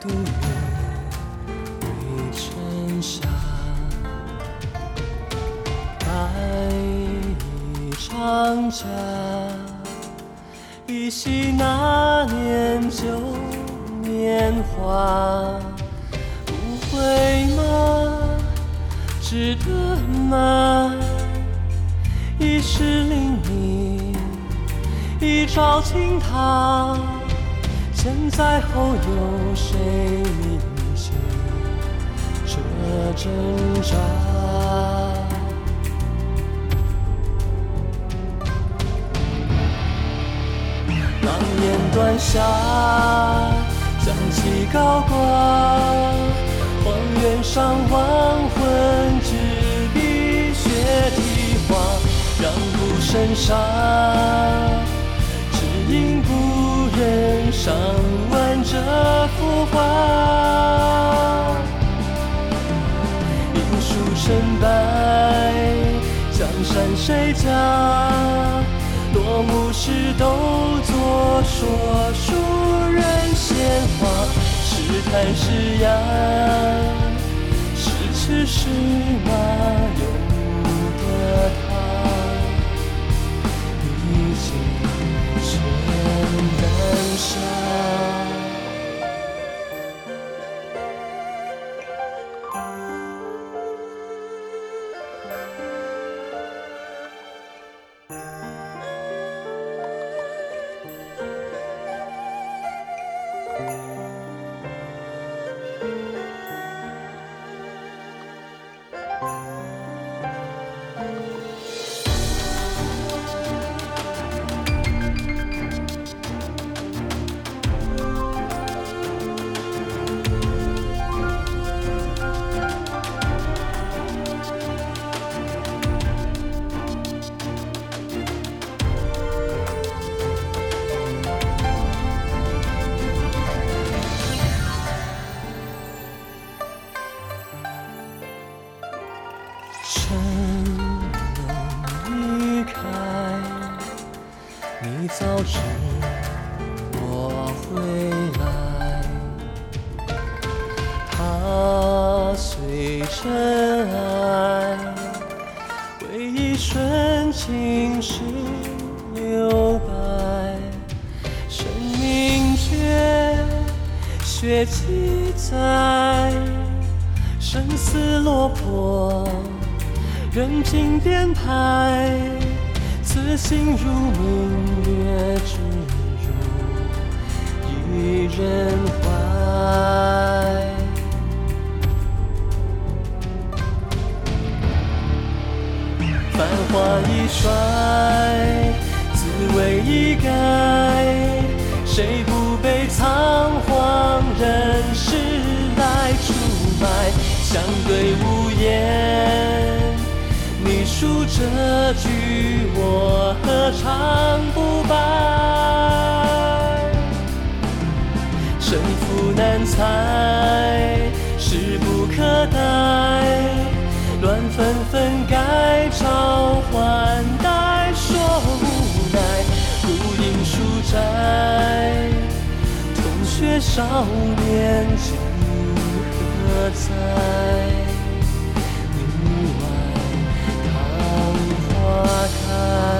度月未沉下，待一场假，依稀那年旧年华，不会吗？值得吗？一世灵你，一朝倾塌。现在后有谁理解这挣扎？狼烟断下，将旗高挂，荒原上亡魂执笔血题画，让孤身上。因不忍上完这幅画，因书成败，江山谁家？落幕时都作说书人闲话，是贪是压，是痴是早知我回来，踏碎尘埃，唯一瞬青是留白，神明却，血祭在，生死落魄，任凭编排。此心如明月，只如一人怀。繁华易衰，滋味易改，谁不悲仓皇人？这句我何尝不白？胜负难猜，势不可待。乱纷纷改朝换代，说无奈。孤影书斋，同学少年今何在？heart.